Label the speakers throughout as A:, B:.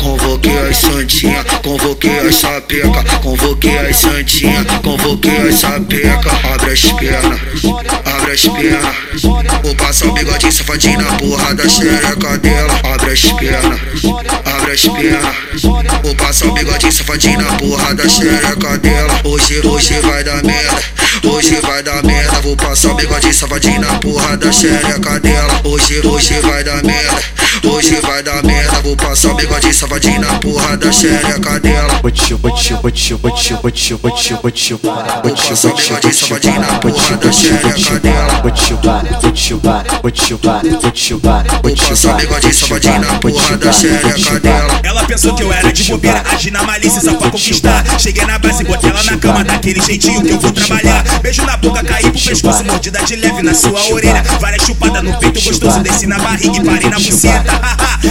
A: Convoquei as santinha, convoquei as sapeca, convoquei as santinha, convoquei as sapeca. Abre as pernas, abre as pernas. Vou passar o bigodinho safadinho na porra da xereca dela. Abre as pernas, abre as pernas. Vou passar o bigodinho safadinho na porra da xereca dela. Hoje, hoje vai dar merda, hoje vai dar merda. Vou passar o bigodinho safadinho na porra da xereca dela. Hoje, hoje vai dar merda, vai dar merda. Vou passar o bigodinho safadinho na porra da xereca dela.
B: Botiu, botiu, botiu, botiu, botiu, botiu, botiu, botiu, botiu,
A: bigodinho safadinho na porra da xereca dela.
B: botiu, botiu, botiu, botiu,
A: Vou passar o bigodinho safadinho na porra da xereca dela.
C: Ela pensou que eu era de bobeira, agi na malícia só pra conquistar. Cheguei na base, botei ela na cama, daquele jeitinho que eu vou trabalhar. Beijo na boca, caí pro pescoço, mordida de leve na sua orelha. Várias chupadas no peito, gostoso, desci na barriga e parei na buceta.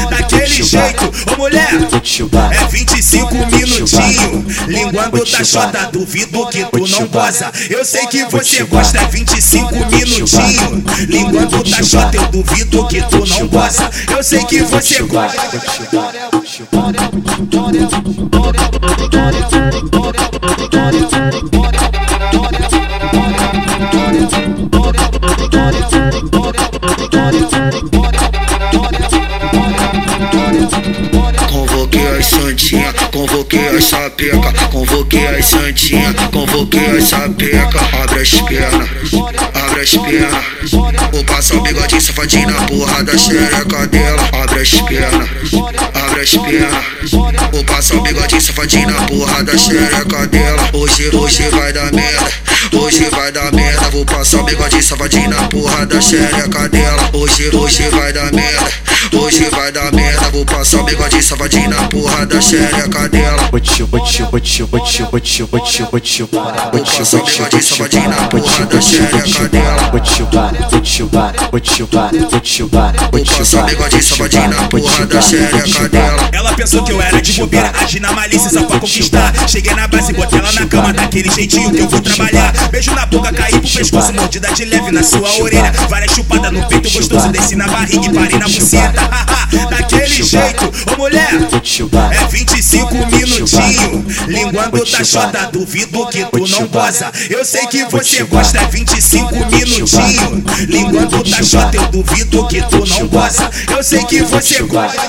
C: É 25 minutinho. Linguando da chota, duvido que tu não goza. Eu sei que você gosta, é 25 minutinho. Linguando da chota, eu duvido que tu não goza. Eu sei que você gosta.
A: Convoquei as sapeca, convoquei as santinha, convoquei as sapeca. Abre as pernas, abre as pernas. Vou passar o bigodinho safadinho na porra da xereca dela. Abre as pernas, abre as pernas. Vou passar o bigodinho safadinho na porra da xereca dela. Hoje, hoje vai dar merda, hoje vai dar merda. Vou passar o bigodinho safadinho na porra da xereca dela. Hoje, hoje vai dar merda, hoje vai dar merda. Vou passar o bigodinho safadinho na porra da xereca dela.
B: botiu, botiu, botiu, botiu, botiu, botiu, botiu, botiu,
A: o bigodinho safadinho na porra da xereca dela.
B: botiu, botiu, botiu, botiu,
A: Vou passar o bigodinho safadinho na porra da xereca dela.
C: Ela pensou que eu era de bobeira, agi na malícia só pra conquistar. Cheguei na base, botei ela na cama, daquele jeitinho que eu vou trabalhar. Beijo na boca, caí pro pescoço, mordida de leve na sua orelha. Várias chupadas no peito, gostoso, desci na barriga e parei na buceta. Daquele jeito, ô mulher, é 25 minutinho. Linguando da chota, duvido que tu não goza. Eu sei que você gosta, é 25 minutinho. Linguando da chota, eu duvido que tu não goza. Eu sei que você gosta.